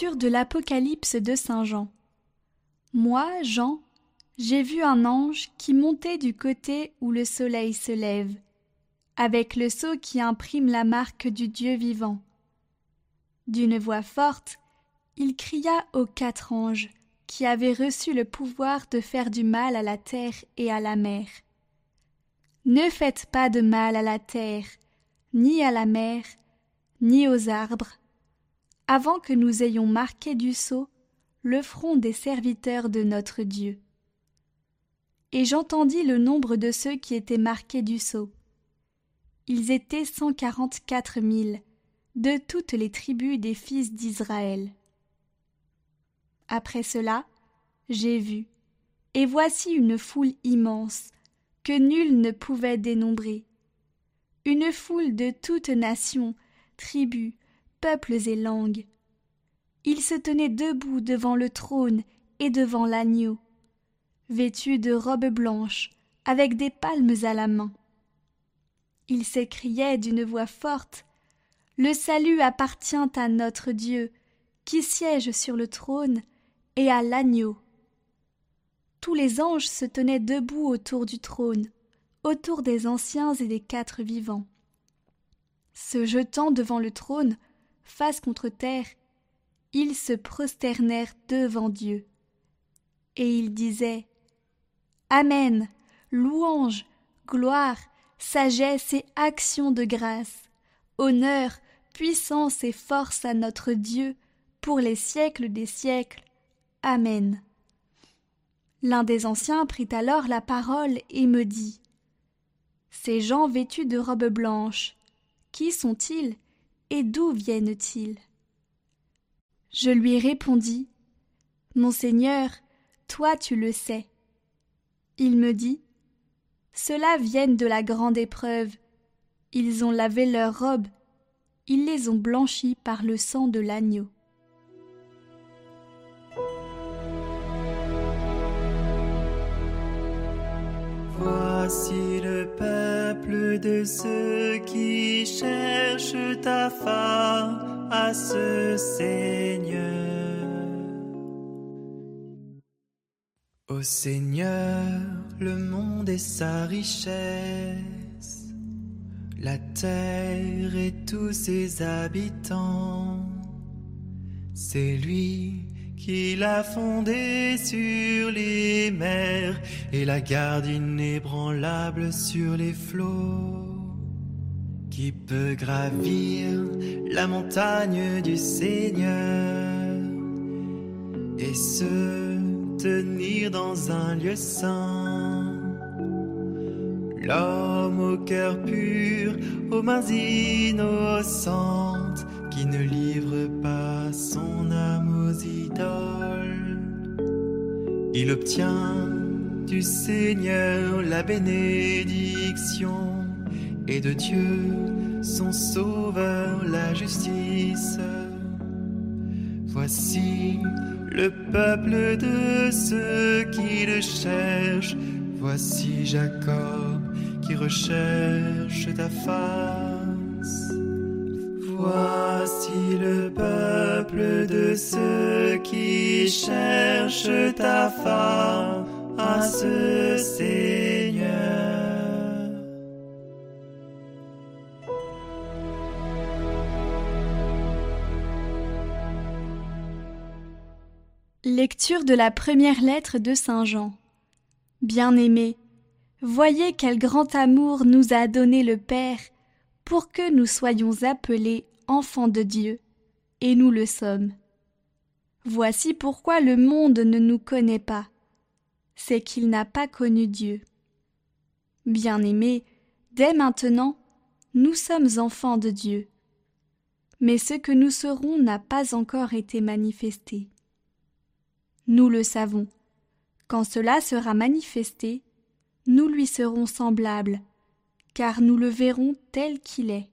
De l'Apocalypse de Saint Jean. Moi, Jean, j'ai vu un ange qui montait du côté où le soleil se lève, avec le sceau qui imprime la marque du Dieu vivant. D'une voix forte, il cria aux quatre anges qui avaient reçu le pouvoir de faire du mal à la terre et à la mer. Ne faites pas de mal à la terre, ni à la mer, ni aux arbres, avant que nous ayons marqué du sceau le front des serviteurs de notre Dieu. Et j'entendis le nombre de ceux qui étaient marqués du sceau. Ils étaient cent quarante-quatre mille, de toutes les tribus des fils d'Israël. Après cela, j'ai vu, et voici une foule immense, que nul ne pouvait dénombrer. Une foule de toutes nations, tribus, peuples et langues. Ils se tenaient debout devant le trône et devant l'agneau, vêtus de robes blanches, avec des palmes à la main. Ils s'écriaient d'une voix forte Le salut appartient à notre Dieu, qui siège sur le trône, et à l'agneau. Tous les anges se tenaient debout autour du trône, autour des anciens et des quatre vivants. Se jetant devant le trône, face contre terre, ils se prosternèrent devant Dieu. Et ils disaient Amen, louange, gloire, sagesse et action de grâce, honneur, puissance et force à notre Dieu pour les siècles des siècles. Amen. L'un des anciens prit alors la parole et me dit Ces gens vêtus de robes blanches, qui sont-ils? Et d'où viennent-ils? Je lui répondis Mon Seigneur, toi tu le sais. Il me dit Ceux-là viennent de la grande épreuve. Ils ont lavé leurs robes, ils les ont blanchies par le sang de l'agneau. Voici le peuple de ceux qui cherchent ta à ce Seigneur. Ô Seigneur, le monde est sa richesse, la terre et tous ses habitants. C'est lui qu'il a fondé sur les mers et la garde inébranlable sur les flots. Qui peut gravir la montagne du Seigneur et se tenir dans un lieu saint. Au cœur pur, aux mains innocentes, qui ne livre pas son âme aux idoles. Il obtient du Seigneur la bénédiction et de Dieu son sauveur la justice. Voici le peuple de ceux qui le cherchent. Voici Jacob qui recherche ta face. Voici le peuple de ceux qui cherchent ta face, Seigneur. Lecture de la première lettre de Saint Jean. Bien-aimés, voyez quel grand amour nous a donné le Père pour que nous soyons appelés enfants de Dieu, et nous le sommes. Voici pourquoi le monde ne nous connaît pas, c'est qu'il n'a pas connu Dieu. Bien-aimés, dès maintenant, nous sommes enfants de Dieu. Mais ce que nous serons n'a pas encore été manifesté. Nous le savons. Quand cela sera manifesté, nous lui serons semblables, car nous le verrons tel qu'il est.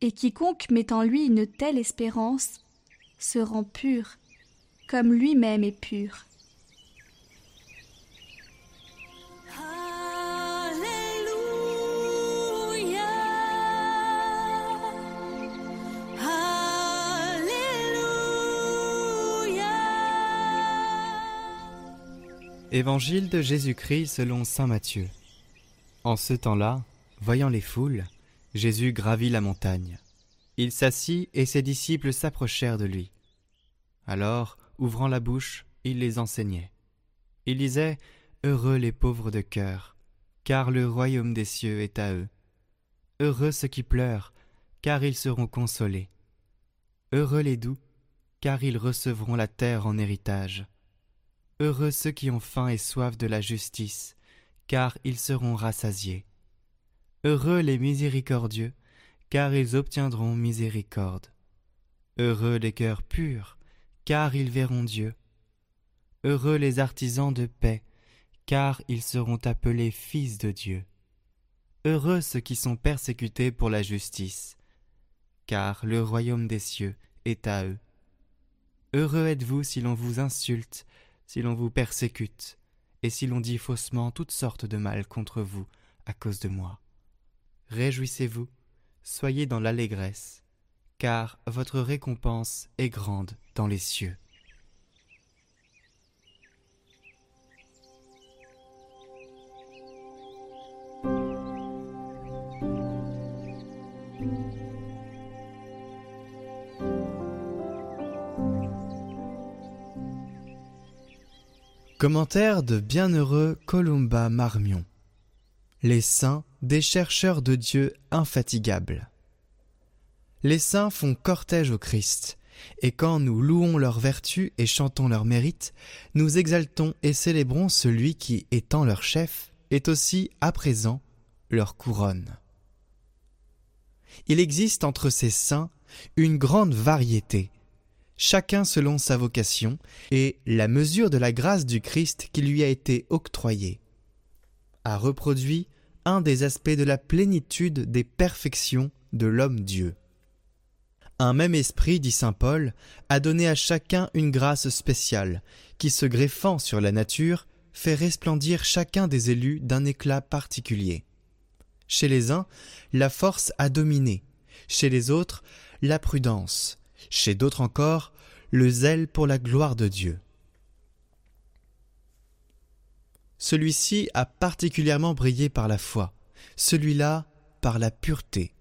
Et quiconque met en lui une telle espérance se rend pur, comme lui-même est pur. Évangile de Jésus-Christ selon Saint Matthieu. En ce temps-là, voyant les foules, Jésus gravit la montagne. Il s'assit et ses disciples s'approchèrent de lui. Alors, ouvrant la bouche, il les enseignait. Il disait Heureux les pauvres de cœur, car le royaume des cieux est à eux. Heureux ceux qui pleurent, car ils seront consolés. Heureux les doux, car ils recevront la terre en héritage. Heureux ceux qui ont faim et soif de la justice, car ils seront rassasiés. Heureux les miséricordieux, car ils obtiendront miséricorde. Heureux les cœurs purs, car ils verront Dieu. Heureux les artisans de paix, car ils seront appelés fils de Dieu. Heureux ceux qui sont persécutés pour la justice, car le royaume des cieux est à eux. Heureux êtes-vous si l'on vous insulte, si l'on vous persécute, et si l'on dit faussement toutes sortes de mal contre vous à cause de moi. Réjouissez-vous, soyez dans l'allégresse, car votre récompense est grande dans les cieux. Commentaire de bienheureux Columba Marmion. Les saints, des chercheurs de Dieu infatigables. Les saints font cortège au Christ, et quand nous louons leurs vertus et chantons leurs mérites, nous exaltons et célébrons celui qui, étant leur chef, est aussi, à présent, leur couronne. Il existe entre ces saints une grande variété, chacun selon sa vocation et la mesure de la grâce du Christ qui lui a été octroyée, a reproduit un des aspects de la plénitude des perfections de l'homme-dieu. Un même esprit, dit saint Paul, a donné à chacun une grâce spéciale, qui se greffant sur la nature, fait resplendir chacun des élus d'un éclat particulier. Chez les uns, la force a dominé, chez les autres, la prudence, chez d'autres encore, le zèle pour la gloire de Dieu. Celui-ci a particulièrement brillé par la foi, celui-là par la pureté.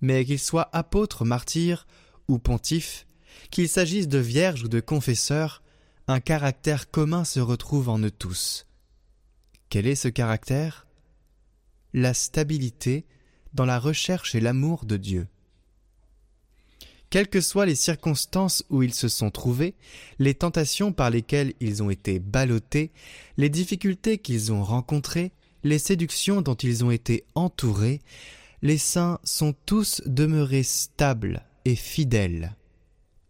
Mais qu'il soit apôtre, martyr ou pontife, qu'il s'agisse de vierge ou de confesseur, un caractère commun se retrouve en eux tous. Quel est ce caractère? La stabilité dans la recherche et l'amour de Dieu. Quelles que soient les circonstances où ils se sont trouvés, les tentations par lesquelles ils ont été ballottés, les difficultés qu'ils ont rencontrées, les séductions dont ils ont été entourés, les saints sont tous demeurés stables et fidèles.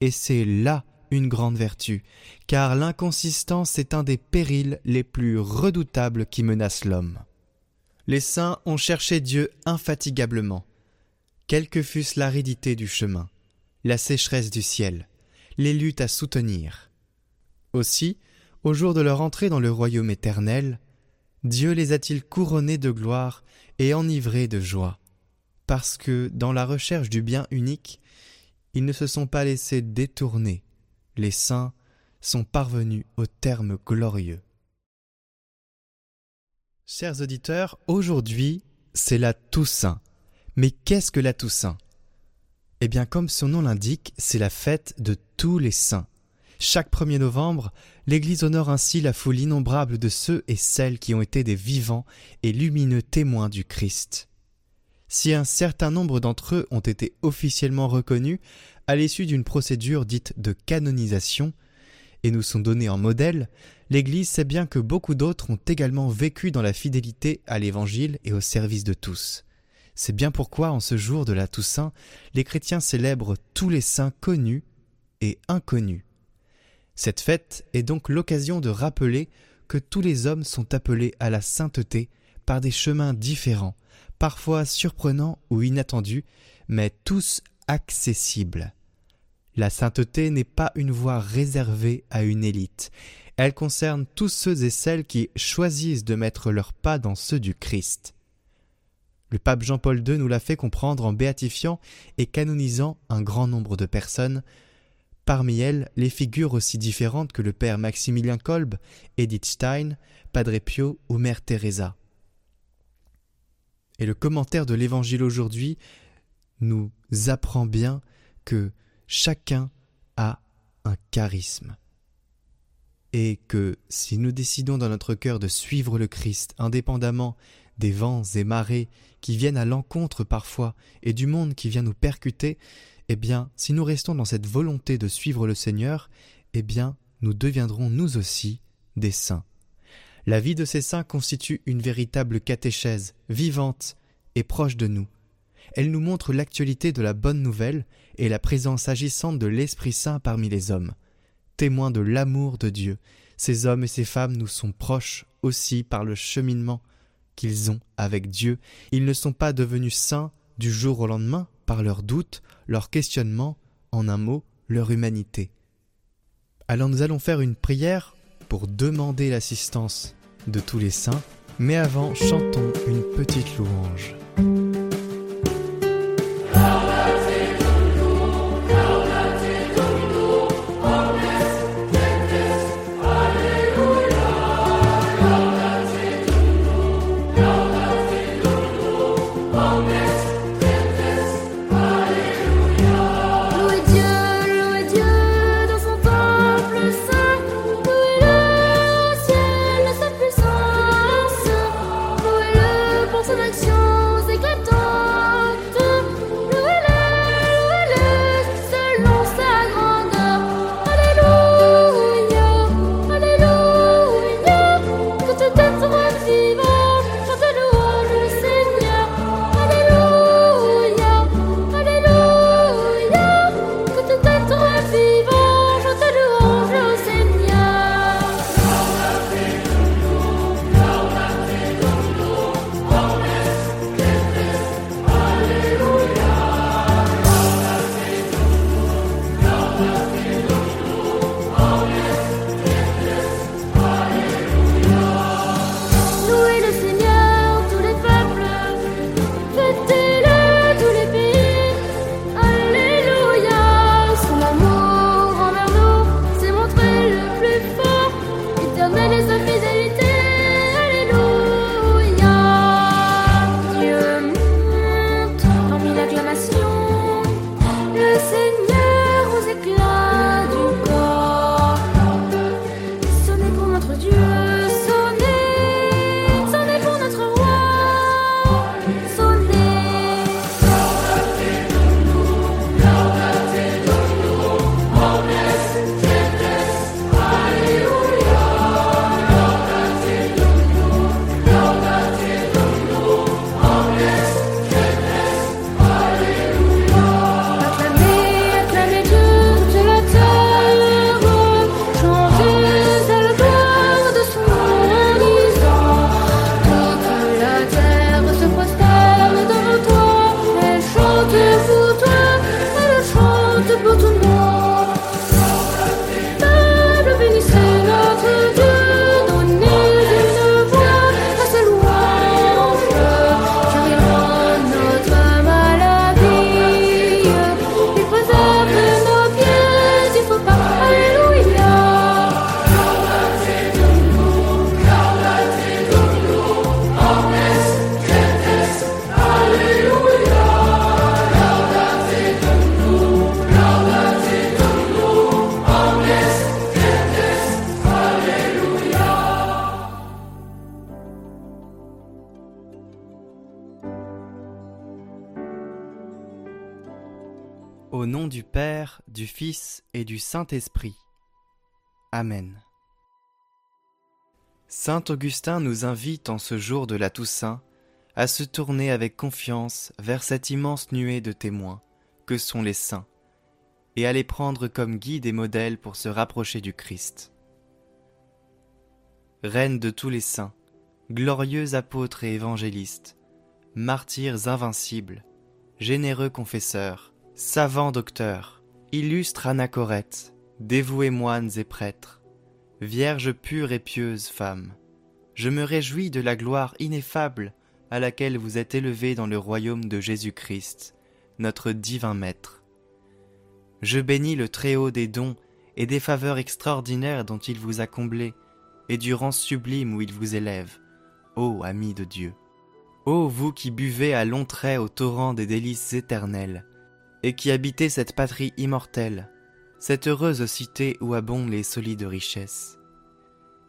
Et c'est là une grande vertu, car l'inconsistance est un des périls les plus redoutables qui menacent l'homme. Les saints ont cherché Dieu infatigablement, quelle que fût l'aridité du chemin la sécheresse du ciel, les luttes à soutenir. Aussi, au jour de leur entrée dans le royaume éternel, Dieu les a-t-il couronnés de gloire et enivrés de joie, parce que, dans la recherche du bien unique, ils ne se sont pas laissés détourner, les saints sont parvenus au terme glorieux. Chers auditeurs, aujourd'hui, c'est la Toussaint. Mais qu'est-ce que la Toussaint? Eh bien, comme son nom l'indique, c'est la fête de tous les saints. Chaque 1er novembre, l'Église honore ainsi la foule innombrable de ceux et celles qui ont été des vivants et lumineux témoins du Christ. Si un certain nombre d'entre eux ont été officiellement reconnus à l'issue d'une procédure dite de canonisation, et nous sont donnés en modèle, l'Église sait bien que beaucoup d'autres ont également vécu dans la fidélité à l'Évangile et au service de tous. C'est bien pourquoi, en ce jour de la Toussaint, les chrétiens célèbrent tous les saints connus et inconnus. Cette fête est donc l'occasion de rappeler que tous les hommes sont appelés à la sainteté par des chemins différents, parfois surprenants ou inattendus, mais tous accessibles. La sainteté n'est pas une voie réservée à une élite, elle concerne tous ceux et celles qui choisissent de mettre leurs pas dans ceux du Christ. Le pape Jean-Paul II nous l'a fait comprendre en béatifiant et canonisant un grand nombre de personnes Parmi elles, les figures aussi différentes que le père Maximilien Kolb, Edith Stein, Padre Pio ou Mère Teresa. Et le commentaire de l'Évangile aujourd'hui nous apprend bien que chacun a un charisme. Et que si nous décidons dans notre cœur de suivre le Christ indépendamment des vents et marées qui viennent à l'encontre parfois et du monde qui vient nous percuter, eh bien, si nous restons dans cette volonté de suivre le Seigneur, eh bien, nous deviendrons nous aussi des saints. La vie de ces saints constitue une véritable catéchèse, vivante et proche de nous. Elle nous montre l'actualité de la bonne nouvelle et la présence agissante de l'Esprit Saint parmi les hommes. Témoins de l'amour de Dieu, ces hommes et ces femmes nous sont proches aussi par le cheminement qu'ils ont avec Dieu. Ils ne sont pas devenus saints du jour au lendemain par leurs doutes, leurs questionnements, en un mot, leur humanité. Alors nous allons faire une prière pour demander l'assistance de tous les saints, mais avant chantons une petite louange. Saint-Esprit. Amen. Saint Augustin nous invite en ce jour de la Toussaint à se tourner avec confiance vers cette immense nuée de témoins que sont les saints, et à les prendre comme guides et modèles pour se rapprocher du Christ. Reine de tous les saints, glorieux apôtres et évangélistes, martyrs invincibles, généreux confesseurs, Savants docteurs, illustres anachorètes, dévoués moines et prêtres, vierges pures et pieuses femmes, je me réjouis de la gloire ineffable à laquelle vous êtes élevés dans le royaume de Jésus-Christ, notre divin Maître. Je bénis le Très-Haut des dons et des faveurs extraordinaires dont il vous a comblé, et du rang sublime où il vous élève, ô ami de Dieu. Ô vous qui buvez à longs traits au torrent des délices éternelles, et qui habitez cette patrie immortelle, cette heureuse cité où abondent les solides richesses.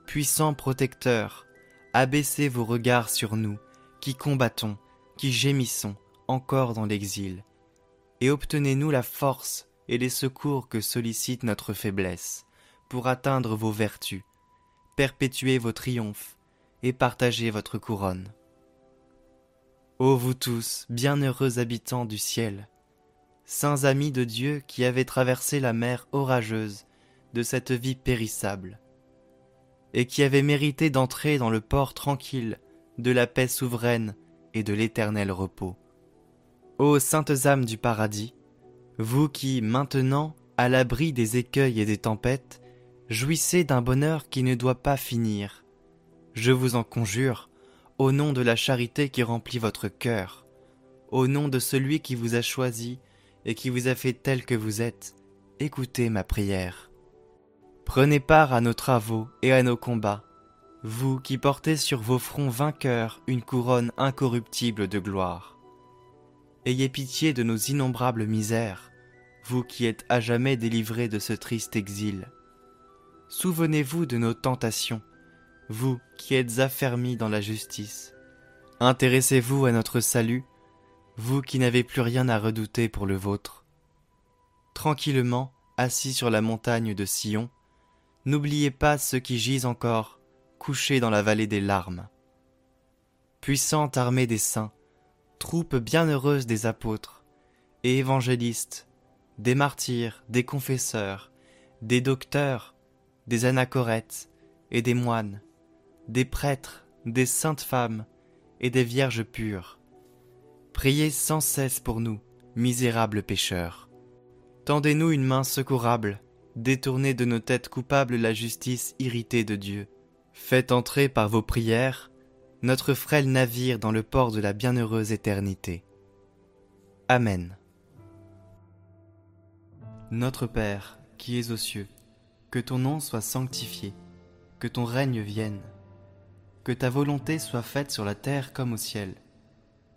Puissant protecteur, abaissez vos regards sur nous, qui combattons, qui gémissons encore dans l'exil, et obtenez-nous la force et les secours que sollicite notre faiblesse, pour atteindre vos vertus, perpétuer vos triomphes et partager votre couronne. Ô vous tous, bienheureux habitants du ciel, saints amis de Dieu qui avez traversé la mer orageuse de cette vie périssable, et qui avez mérité d'entrer dans le port tranquille de la paix souveraine et de l'éternel repos. Ô saintes âmes du paradis, vous qui, maintenant, à l'abri des écueils et des tempêtes, jouissez d'un bonheur qui ne doit pas finir. Je vous en conjure, au nom de la charité qui remplit votre cœur, au nom de celui qui vous a choisi et qui vous a fait tel que vous êtes, écoutez ma prière. Prenez part à nos travaux et à nos combats, vous qui portez sur vos fronts vainqueurs une couronne incorruptible de gloire. Ayez pitié de nos innombrables misères, vous qui êtes à jamais délivrés de ce triste exil. Souvenez-vous de nos tentations, vous qui êtes affermis dans la justice. Intéressez-vous à notre salut, vous qui n'avez plus rien à redouter pour le vôtre. Tranquillement, assis sur la montagne de Sion, n'oubliez pas ceux qui gisent encore, couchés dans la vallée des larmes. Puissante armée des saints, troupe bienheureuse des apôtres et évangélistes, des martyrs, des confesseurs, des docteurs, des anachorètes et des moines, des prêtres, des saintes femmes et des vierges pures. Priez sans cesse pour nous, misérables pécheurs. Tendez-nous une main secourable, détournez de nos têtes coupables la justice irritée de Dieu. Faites entrer par vos prières notre frêle navire dans le port de la bienheureuse éternité. Amen. Notre Père, qui es aux cieux, que ton nom soit sanctifié, que ton règne vienne, que ta volonté soit faite sur la terre comme au ciel.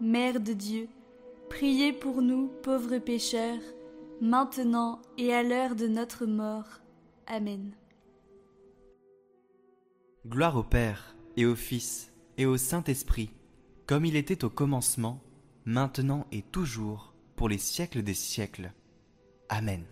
Mère de Dieu, priez pour nous pauvres pécheurs, maintenant et à l'heure de notre mort. Amen. Gloire au Père et au Fils, et au Saint-Esprit, comme il était au commencement, maintenant et toujours, pour les siècles des siècles. Amen.